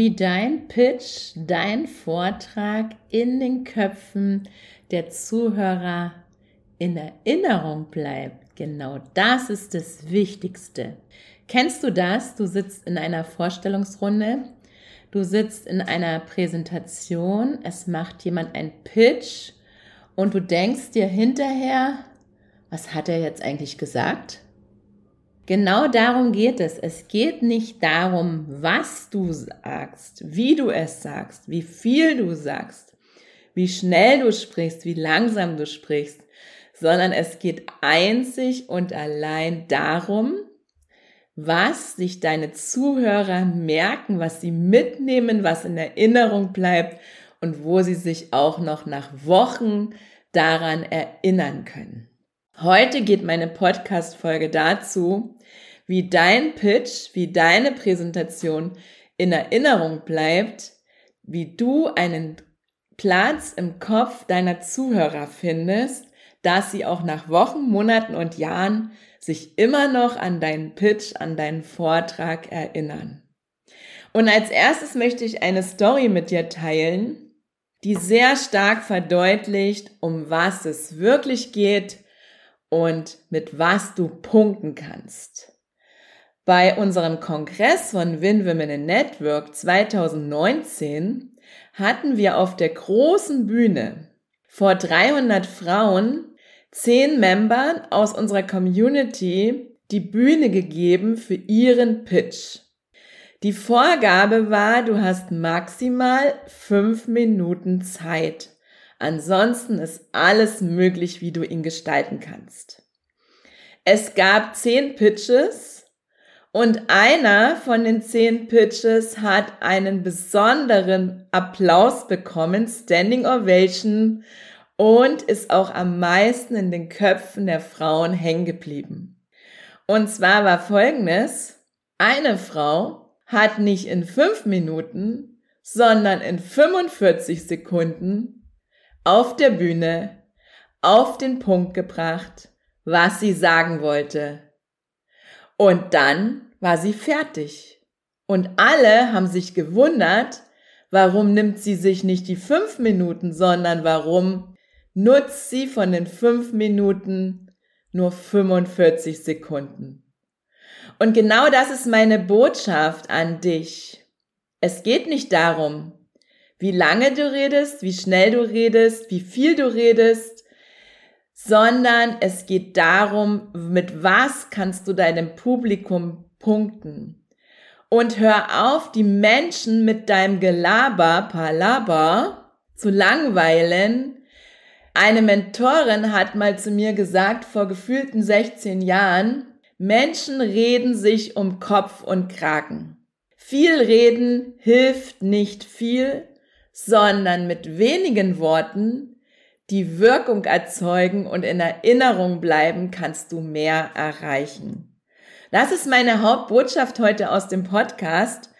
Wie dein Pitch, dein Vortrag in den Köpfen der Zuhörer in Erinnerung bleibt. Genau das ist das Wichtigste. Kennst du das? Du sitzt in einer Vorstellungsrunde, du sitzt in einer Präsentation, es macht jemand ein Pitch und du denkst dir hinterher, was hat er jetzt eigentlich gesagt? Genau darum geht es. Es geht nicht darum, was du sagst, wie du es sagst, wie viel du sagst, wie schnell du sprichst, wie langsam du sprichst, sondern es geht einzig und allein darum, was sich deine Zuhörer merken, was sie mitnehmen, was in Erinnerung bleibt und wo sie sich auch noch nach Wochen daran erinnern können. Heute geht meine Podcast-Folge dazu, wie dein Pitch, wie deine Präsentation in Erinnerung bleibt, wie du einen Platz im Kopf deiner Zuhörer findest, dass sie auch nach Wochen, Monaten und Jahren sich immer noch an deinen Pitch, an deinen Vortrag erinnern. Und als erstes möchte ich eine Story mit dir teilen, die sehr stark verdeutlicht, um was es wirklich geht und mit was du punkten kannst. Bei unserem Kongress von Win Women in Network 2019 hatten wir auf der großen Bühne vor 300 Frauen zehn Membern aus unserer Community die Bühne gegeben für ihren Pitch. Die Vorgabe war, du hast maximal fünf Minuten Zeit. Ansonsten ist alles möglich, wie du ihn gestalten kannst. Es gab zehn Pitches und einer von den zehn Pitches hat einen besonderen Applaus bekommen, Standing Ovation und ist auch am meisten in den Köpfen der Frauen hängen geblieben. Und zwar war folgendes, eine Frau hat nicht in fünf Minuten, sondern in 45 Sekunden auf der Bühne auf den Punkt gebracht, was sie sagen wollte. Und dann war sie fertig. Und alle haben sich gewundert, warum nimmt sie sich nicht die fünf Minuten, sondern warum nutzt sie von den fünf Minuten nur 45 Sekunden. Und genau das ist meine Botschaft an dich. Es geht nicht darum, wie lange du redest, wie schnell du redest, wie viel du redest, sondern es geht darum, mit was kannst du deinem Publikum punkten. Und hör auf, die Menschen mit deinem Gelaber, Palaber, zu langweilen, eine Mentorin hat mal zu mir gesagt, vor gefühlten 16 Jahren, Menschen reden sich um Kopf und Kragen. Viel reden hilft nicht viel, sondern mit wenigen Worten, die Wirkung erzeugen und in Erinnerung bleiben, kannst du mehr erreichen. Das ist meine Hauptbotschaft heute aus dem Podcast.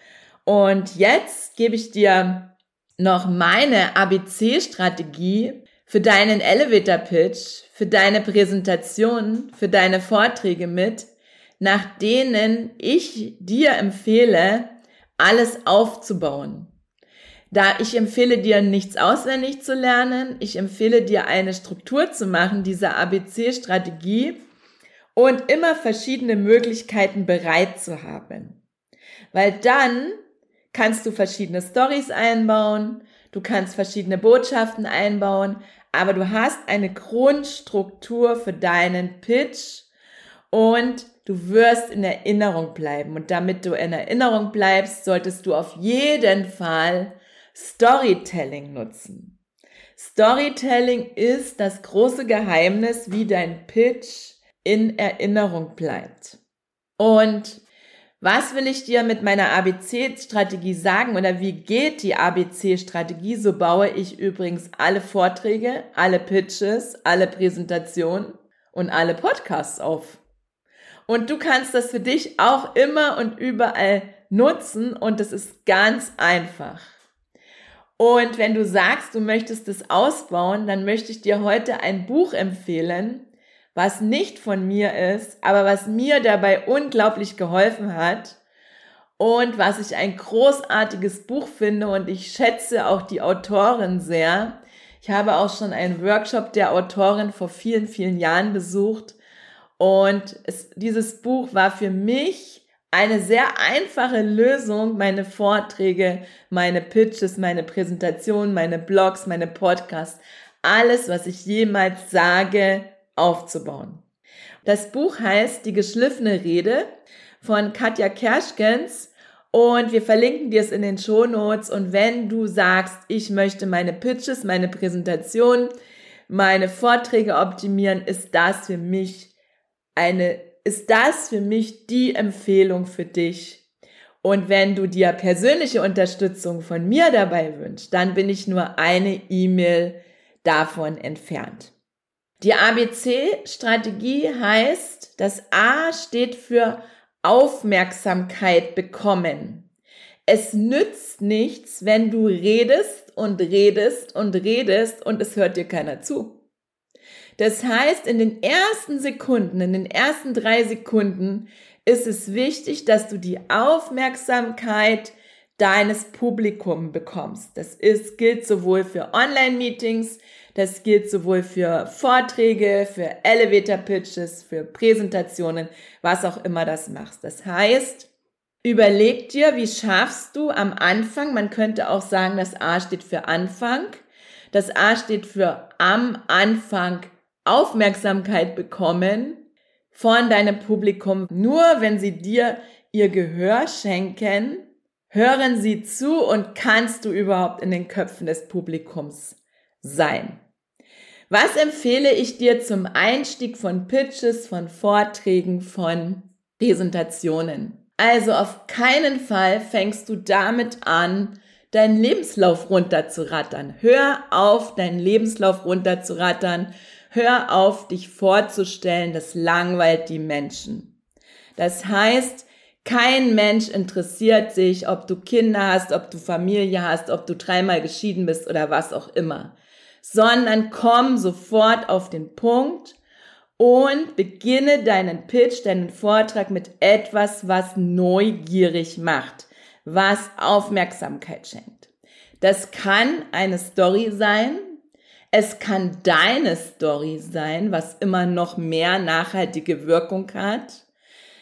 Und jetzt gebe ich dir noch meine ABC-Strategie, für deinen Elevator Pitch, für deine Präsentation, für deine Vorträge mit, nach denen ich dir empfehle, alles aufzubauen. Da ich empfehle dir nichts auswendig zu lernen, ich empfehle dir eine Struktur zu machen, diese ABC-Strategie und immer verschiedene Möglichkeiten bereit zu haben. Weil dann kannst du verschiedene Stories einbauen, du kannst verschiedene Botschaften einbauen, aber du hast eine Grundstruktur für deinen Pitch und du wirst in Erinnerung bleiben. Und damit du in Erinnerung bleibst, solltest du auf jeden Fall Storytelling nutzen. Storytelling ist das große Geheimnis, wie dein Pitch in Erinnerung bleibt. Und Was will ich dir mit meiner ABC-Strategie sagen oder wie geht die ABC-Strategie? So baue ich übrigens alle Vorträge, alle Pitches, alle Präsentationen und alle Podcasts auf. Und du kannst das für dich auch immer und überall nutzen und es ist ganz einfach. Und wenn du sagst, du möchtest es ausbauen, dann möchte ich dir heute ein Buch empfehlen, was nicht von mir ist, aber was mir dabei unglaublich geholfen hat und was ich ein großartiges Buch finde und ich schätze auch die Autorin sehr. Ich habe auch schon einen Workshop der Autorin vor vielen, vielen Jahren besucht und es, dieses Buch war für mich eine sehr einfache Lösung, meine Vorträge, meine Pitches, meine Präsentationen, meine Blogs, meine Podcasts, alles, was ich jemals sage, aufzubauen. Das Buch heißt Die geschliffene Rede von Katja Kerschkens und wir verlinken dir es in den Show Notes. Und wenn du sagst, ich möchte meine Pitches, meine Präsentation, meine Vorträge optimieren, ist das für mich eine, ist das für mich die Empfehlung für dich. Und wenn du dir persönliche Unterstützung von mir dabei wünschst, dann bin ich nur eine E-Mail davon entfernt. Die ABC-Strategie heißt, das A steht für Aufmerksamkeit bekommen. Es nützt nichts, wenn du redest und redest und redest und es hört dir keiner zu. Das heißt, in den ersten Sekunden, in den ersten drei Sekunden ist es wichtig, dass du die Aufmerksamkeit deines Publikums bekommst. Das ist, gilt sowohl für Online-Meetings, das gilt sowohl für Vorträge, für Elevator Pitches, für Präsentationen, was auch immer das machst. Das heißt, überleg dir, wie schaffst du am Anfang, man könnte auch sagen, das A steht für Anfang, das A steht für am Anfang Aufmerksamkeit bekommen von deinem Publikum. Nur wenn sie dir ihr Gehör schenken, hören sie zu und kannst du überhaupt in den Köpfen des Publikums sein. Was empfehle ich dir zum Einstieg von Pitches, von Vorträgen, von Präsentationen? Also auf keinen Fall fängst du damit an, deinen Lebenslauf runterzurattern. Hör auf, deinen Lebenslauf runterzurattern. Hör auf, dich vorzustellen. Das langweilt die Menschen. Das heißt, kein Mensch interessiert sich, ob du Kinder hast, ob du Familie hast, ob du dreimal geschieden bist oder was auch immer sondern komm sofort auf den Punkt und beginne deinen Pitch, deinen Vortrag mit etwas, was neugierig macht, was Aufmerksamkeit schenkt. Das kann eine Story sein, es kann deine Story sein, was immer noch mehr nachhaltige Wirkung hat.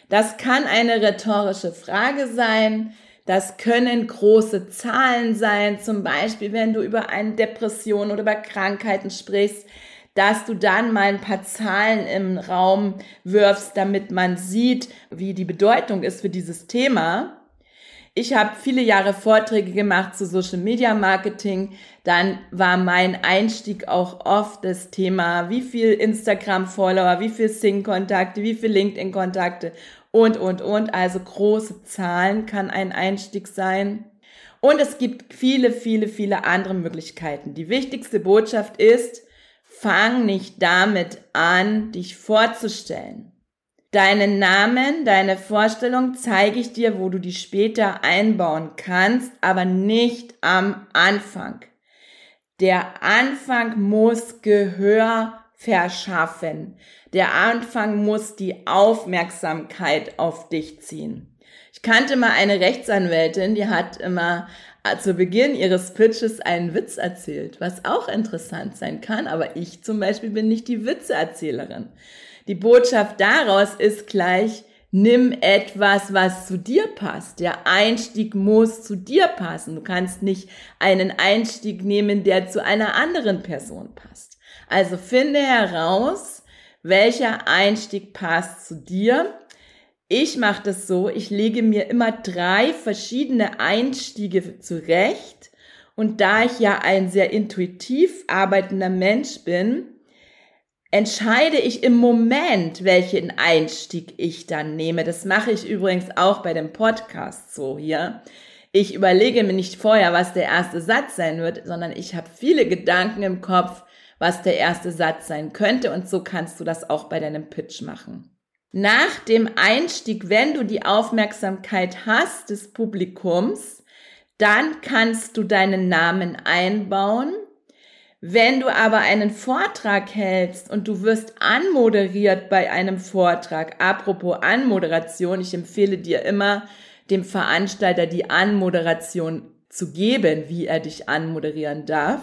Das kann eine rhetorische Frage sein, das können große Zahlen sein, zum Beispiel wenn du über eine Depression oder über Krankheiten sprichst, dass du dann mal ein paar Zahlen im Raum wirfst, damit man sieht, wie die Bedeutung ist für dieses Thema. Ich habe viele Jahre Vorträge gemacht zu Social Media Marketing. Dann war mein Einstieg auch oft das Thema, wie viel Instagram-Follower, wie viel Sing-Kontakte, wie viel LinkedIn-Kontakte und, und, und. Also große Zahlen kann ein Einstieg sein. Und es gibt viele, viele, viele andere Möglichkeiten. Die wichtigste Botschaft ist, fang nicht damit an, dich vorzustellen. Deinen Namen, deine Vorstellung zeige ich dir, wo du die später einbauen kannst, aber nicht am Anfang. Der Anfang muss Gehör verschaffen. Der Anfang muss die Aufmerksamkeit auf dich ziehen. Ich kannte mal eine Rechtsanwältin, die hat immer äh, zu Beginn ihres Pitches einen Witz erzählt, was auch interessant sein kann, aber ich zum Beispiel bin nicht die Witzeerzählerin. Die Botschaft daraus ist gleich, nimm etwas, was zu dir passt. Der Einstieg muss zu dir passen. Du kannst nicht einen Einstieg nehmen, der zu einer anderen Person passt. Also finde heraus, welcher Einstieg passt zu dir. Ich mache das so, ich lege mir immer drei verschiedene Einstiege zurecht. Und da ich ja ein sehr intuitiv arbeitender Mensch bin, entscheide ich im Moment, welchen Einstieg ich dann nehme. Das mache ich übrigens auch bei dem Podcast so hier. Ich überlege mir nicht vorher, was der erste Satz sein wird, sondern ich habe viele Gedanken im Kopf, was der erste Satz sein könnte und so kannst du das auch bei deinem Pitch machen. Nach dem Einstieg, wenn du die Aufmerksamkeit hast des Publikums, dann kannst du deinen Namen einbauen wenn du aber einen Vortrag hältst und du wirst anmoderiert bei einem Vortrag, apropos Anmoderation, ich empfehle dir immer, dem Veranstalter die Anmoderation zu geben, wie er dich anmoderieren darf.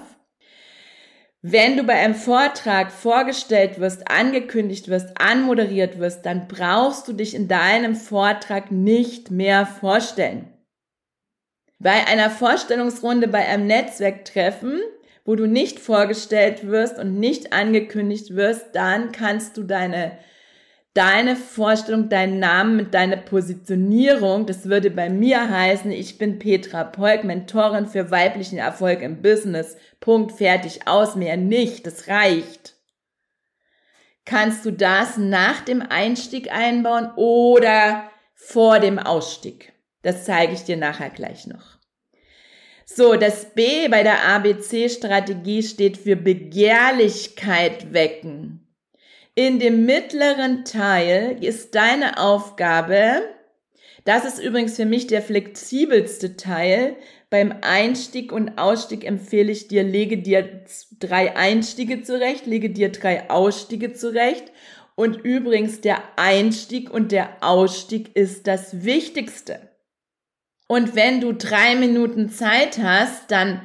Wenn du bei einem Vortrag vorgestellt wirst, angekündigt wirst, anmoderiert wirst, dann brauchst du dich in deinem Vortrag nicht mehr vorstellen. Bei einer Vorstellungsrunde bei einem Netzwerktreffen wo du nicht vorgestellt wirst und nicht angekündigt wirst, dann kannst du deine deine Vorstellung, deinen Namen mit deiner Positionierung, das würde bei mir heißen, ich bin Petra Polk, Mentorin für weiblichen Erfolg im Business. Punkt, fertig, aus, mehr nicht, das reicht. Kannst du das nach dem Einstieg einbauen oder vor dem Ausstieg? Das zeige ich dir nachher gleich noch. So, das B bei der ABC-Strategie steht für Begehrlichkeit wecken. In dem mittleren Teil ist deine Aufgabe, das ist übrigens für mich der flexibelste Teil, beim Einstieg und Ausstieg empfehle ich dir, lege dir drei Einstiege zurecht, lege dir drei Ausstiege zurecht. Und übrigens, der Einstieg und der Ausstieg ist das Wichtigste. Und wenn du drei Minuten Zeit hast, dann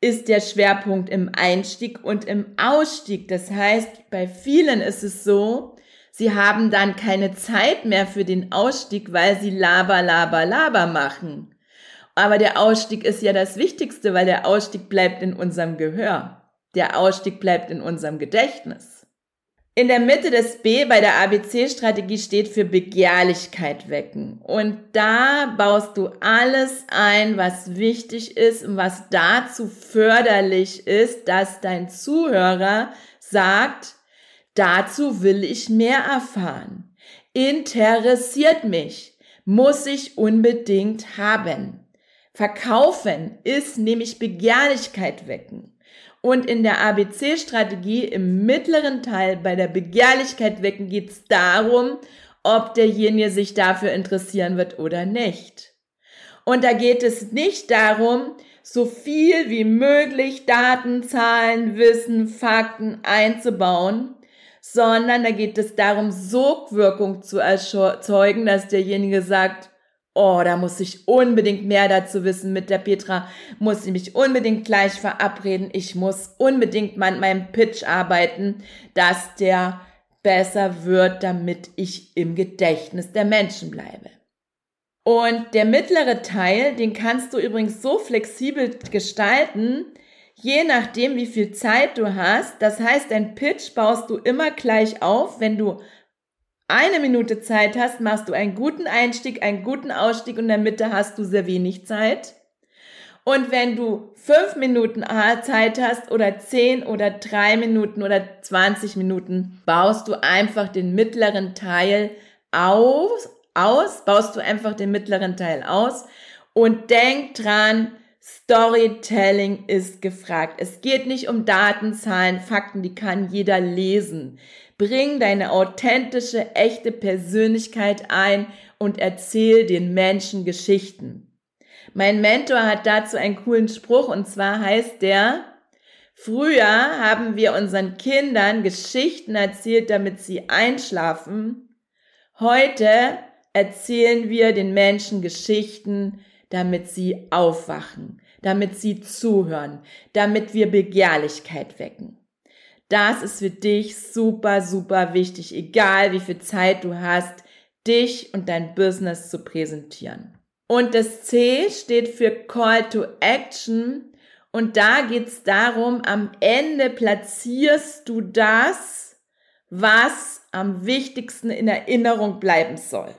ist der Schwerpunkt im Einstieg und im Ausstieg. Das heißt, bei vielen ist es so, sie haben dann keine Zeit mehr für den Ausstieg, weil sie laber, laber, laber machen. Aber der Ausstieg ist ja das Wichtigste, weil der Ausstieg bleibt in unserem Gehör. Der Ausstieg bleibt in unserem Gedächtnis. In der Mitte des B bei der ABC-Strategie steht für Begehrlichkeit wecken. Und da baust du alles ein, was wichtig ist und was dazu förderlich ist, dass dein Zuhörer sagt, dazu will ich mehr erfahren. Interessiert mich, muss ich unbedingt haben. Verkaufen ist nämlich Begehrlichkeit wecken. Und in der ABC-Strategie im mittleren Teil bei der Begehrlichkeit wecken geht es darum, ob derjenige sich dafür interessieren wird oder nicht. Und da geht es nicht darum, so viel wie möglich Daten, Zahlen, Wissen, Fakten einzubauen, sondern da geht es darum, Sogwirkung zu erzeugen, dass derjenige sagt, oh, da muss ich unbedingt mehr dazu wissen mit der Petra, muss ich mich unbedingt gleich verabreden, ich muss unbedingt an meinem Pitch arbeiten, dass der besser wird, damit ich im Gedächtnis der Menschen bleibe. Und der mittlere Teil, den kannst du übrigens so flexibel gestalten, je nachdem, wie viel Zeit du hast. Das heißt, dein Pitch baust du immer gleich auf, wenn du eine Minute Zeit hast, machst du einen guten Einstieg, einen guten Ausstieg und in der Mitte hast du sehr wenig Zeit. Und wenn du fünf Minuten Zeit hast oder zehn oder drei Minuten oder 20 Minuten, baust du einfach den mittleren Teil aus, aus, baust du einfach den mittleren Teil aus und denk dran, Storytelling ist gefragt. Es geht nicht um Daten, Zahlen, Fakten, die kann jeder lesen. Bring deine authentische, echte Persönlichkeit ein und erzähl den Menschen Geschichten. Mein Mentor hat dazu einen coolen Spruch und zwar heißt der, früher haben wir unseren Kindern Geschichten erzählt, damit sie einschlafen. Heute erzählen wir den Menschen Geschichten, damit sie aufwachen, damit sie zuhören, damit wir Begehrlichkeit wecken. Das ist für dich super, super wichtig, egal wie viel Zeit du hast, dich und dein Business zu präsentieren. Und das C steht für Call to Action. Und da geht es darum, am Ende platzierst du das, was am wichtigsten in Erinnerung bleiben soll.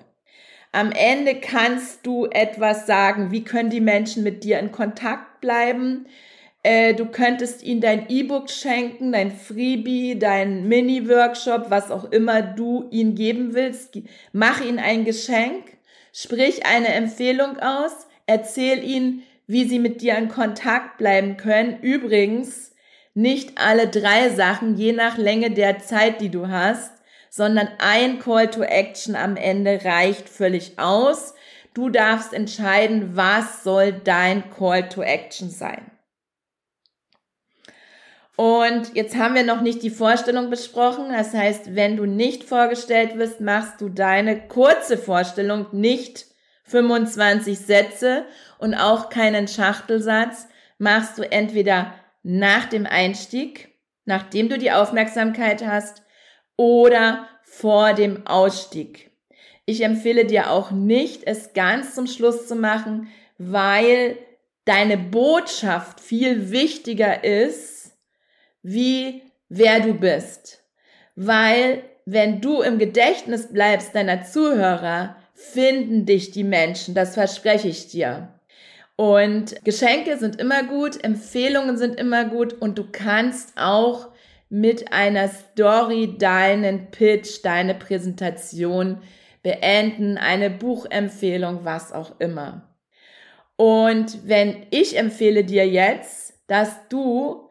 Am Ende kannst du etwas sagen, wie können die Menschen mit dir in Kontakt bleiben, Äh, du könntest ihm dein E-Book schenken, dein Freebie, dein Mini-Workshop, was auch immer du ihm geben willst. Mach ihm ein Geschenk, sprich eine Empfehlung aus, erzähl ihm, wie sie mit dir in Kontakt bleiben können. Übrigens, nicht alle drei Sachen, je nach Länge der Zeit, die du hast, sondern ein Call to Action am Ende reicht völlig aus. Du darfst entscheiden, was soll dein Call to Action sein. Und jetzt haben wir noch nicht die Vorstellung besprochen. Das heißt, wenn du nicht vorgestellt wirst, machst du deine kurze Vorstellung, nicht 25 Sätze und auch keinen Schachtelsatz, machst du entweder nach dem Einstieg, nachdem du die Aufmerksamkeit hast, oder vor dem Ausstieg. Ich empfehle dir auch nicht, es ganz zum Schluss zu machen, weil deine Botschaft viel wichtiger ist wie wer du bist. Weil wenn du im Gedächtnis bleibst deiner Zuhörer, finden dich die Menschen, das verspreche ich dir. Und Geschenke sind immer gut, Empfehlungen sind immer gut und du kannst auch mit einer Story deinen Pitch, deine Präsentation beenden, eine Buchempfehlung, was auch immer. Und wenn ich empfehle dir jetzt, dass du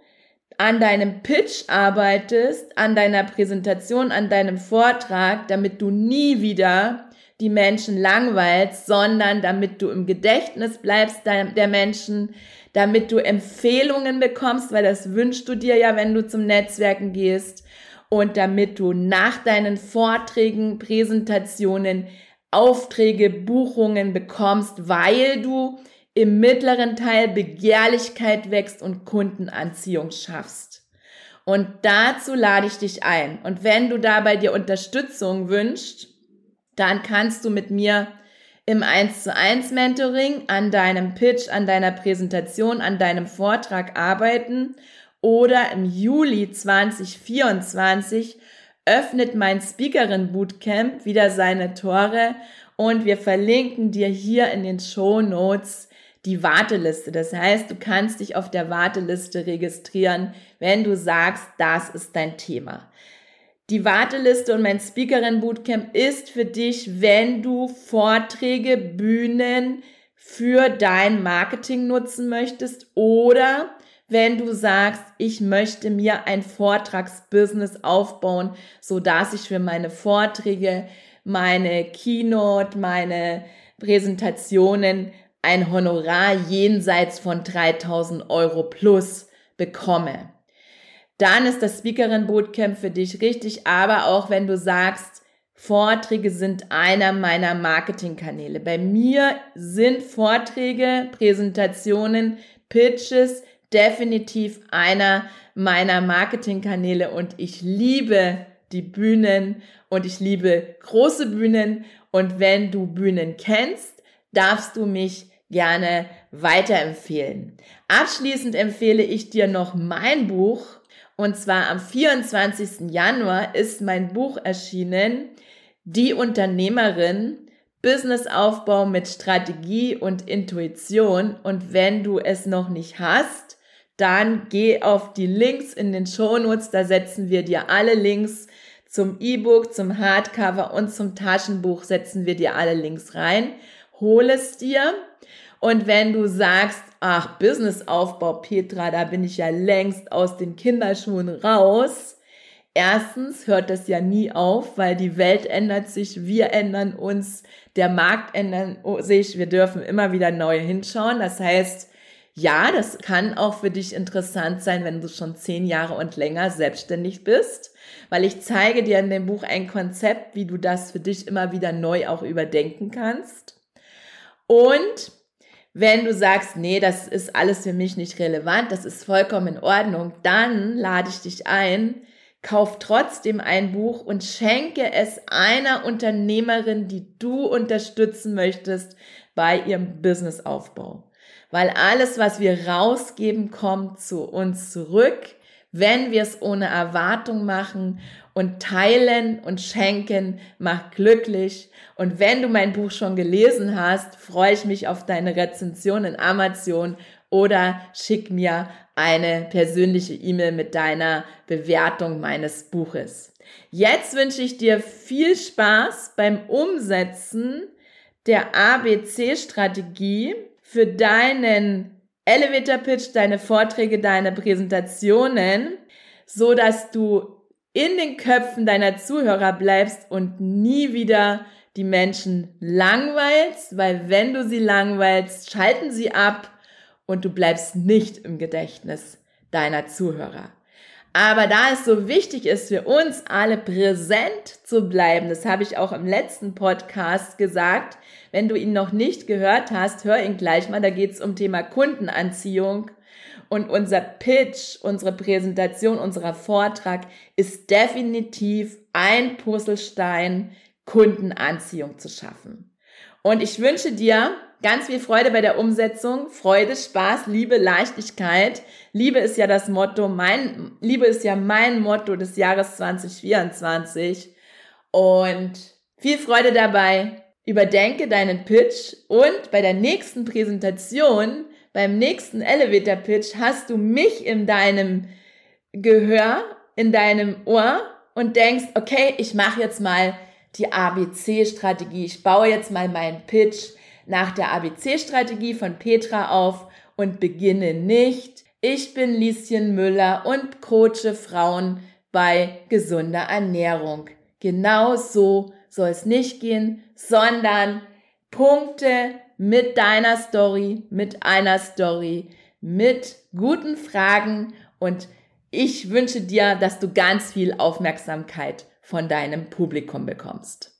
an deinem Pitch arbeitest, an deiner Präsentation, an deinem Vortrag, damit du nie wieder die Menschen langweilst, sondern damit du im Gedächtnis bleibst der Menschen, damit du Empfehlungen bekommst, weil das wünschst du dir ja, wenn du zum Netzwerken gehst und damit du nach deinen Vorträgen, Präsentationen Aufträge, Buchungen bekommst, weil du im mittleren Teil Begehrlichkeit wächst und Kundenanziehung schaffst. Und dazu lade ich dich ein. Und wenn du dabei dir Unterstützung wünschst, dann kannst du mit mir im 1 zu 1 Mentoring an deinem Pitch, an deiner Präsentation, an deinem Vortrag arbeiten oder im Juli 2024 öffnet mein Speakerin Bootcamp wieder seine Tore und wir verlinken dir hier in den Show Notes die Warteliste. Das heißt, du kannst dich auf der Warteliste registrieren, wenn du sagst, das ist dein Thema. Die Warteliste und mein Speakerin Bootcamp ist für dich, wenn du Vorträge, Bühnen für dein Marketing nutzen möchtest oder wenn du sagst, ich möchte mir ein Vortragsbusiness aufbauen, so dass ich für meine Vorträge, meine Keynote, meine Präsentationen ein Honorar jenseits von 3000 Euro plus bekomme. Dann ist das Speakerin Bootcamp für dich richtig, aber auch wenn du sagst, Vorträge sind einer meiner Marketingkanäle. Bei mir sind Vorträge, Präsentationen, Pitches definitiv einer meiner Marketingkanäle und ich liebe die Bühnen und ich liebe große Bühnen und wenn du Bühnen kennst, darfst du mich gerne weiterempfehlen. Abschließend empfehle ich dir noch mein Buch. Und zwar am 24. Januar ist mein Buch erschienen, Die Unternehmerin, Businessaufbau mit Strategie und Intuition. Und wenn du es noch nicht hast, dann geh auf die Links in den Shownotes. Da setzen wir dir alle Links zum E-Book, zum Hardcover und zum Taschenbuch setzen wir dir alle Links rein. Hol es dir und wenn du sagst, ach, Businessaufbau, Petra, da bin ich ja längst aus den Kinderschuhen raus. Erstens hört das ja nie auf, weil die Welt ändert sich, wir ändern uns, der Markt ändert sich, wir dürfen immer wieder neu hinschauen. Das heißt, ja, das kann auch für dich interessant sein, wenn du schon zehn Jahre und länger selbstständig bist, weil ich zeige dir in dem Buch ein Konzept, wie du das für dich immer wieder neu auch überdenken kannst. Und wenn du sagst, nee, das ist alles für mich nicht relevant, das ist vollkommen in Ordnung, dann lade ich dich ein, kauf trotzdem ein Buch und schenke es einer Unternehmerin, die du unterstützen möchtest bei ihrem Businessaufbau. Weil alles, was wir rausgeben, kommt zu uns zurück, wenn wir es ohne Erwartung machen und teilen und schenken macht glücklich. Und wenn du mein Buch schon gelesen hast, freue ich mich auf deine Rezension in Amazon oder schick mir eine persönliche E-Mail mit deiner Bewertung meines Buches. Jetzt wünsche ich dir viel Spaß beim Umsetzen der ABC-Strategie für deinen Elevator Pitch, deine Vorträge, deine Präsentationen, so dass du in den Köpfen deiner Zuhörer bleibst und nie wieder die Menschen langweilst, weil wenn du sie langweilst, schalten sie ab und du bleibst nicht im Gedächtnis deiner Zuhörer. Aber da es so wichtig ist für uns alle präsent zu bleiben, das habe ich auch im letzten Podcast gesagt, wenn du ihn noch nicht gehört hast, hör ihn gleich mal, da geht es um Thema Kundenanziehung. Und unser Pitch, unsere Präsentation, unser Vortrag ist definitiv ein Puzzlestein, Kundenanziehung zu schaffen. Und ich wünsche dir ganz viel Freude bei der Umsetzung, Freude, Spaß, Liebe, Leichtigkeit. Liebe ist ja das Motto, mein, Liebe ist ja mein Motto des Jahres 2024. Und viel Freude dabei. Überdenke deinen Pitch und bei der nächsten Präsentation, beim nächsten Elevator Pitch hast du mich in deinem Gehör, in deinem Ohr und denkst, okay, ich mache jetzt mal die ABC-Strategie. Ich baue jetzt mal meinen Pitch nach der ABC-Strategie von Petra auf und beginne nicht. Ich bin Lieschen Müller und coache Frauen bei gesunder Ernährung. Genau so soll es nicht gehen, sondern Punkte mit deiner Story, mit einer Story, mit guten Fragen und ich wünsche dir, dass du ganz viel Aufmerksamkeit von deinem Publikum bekommst.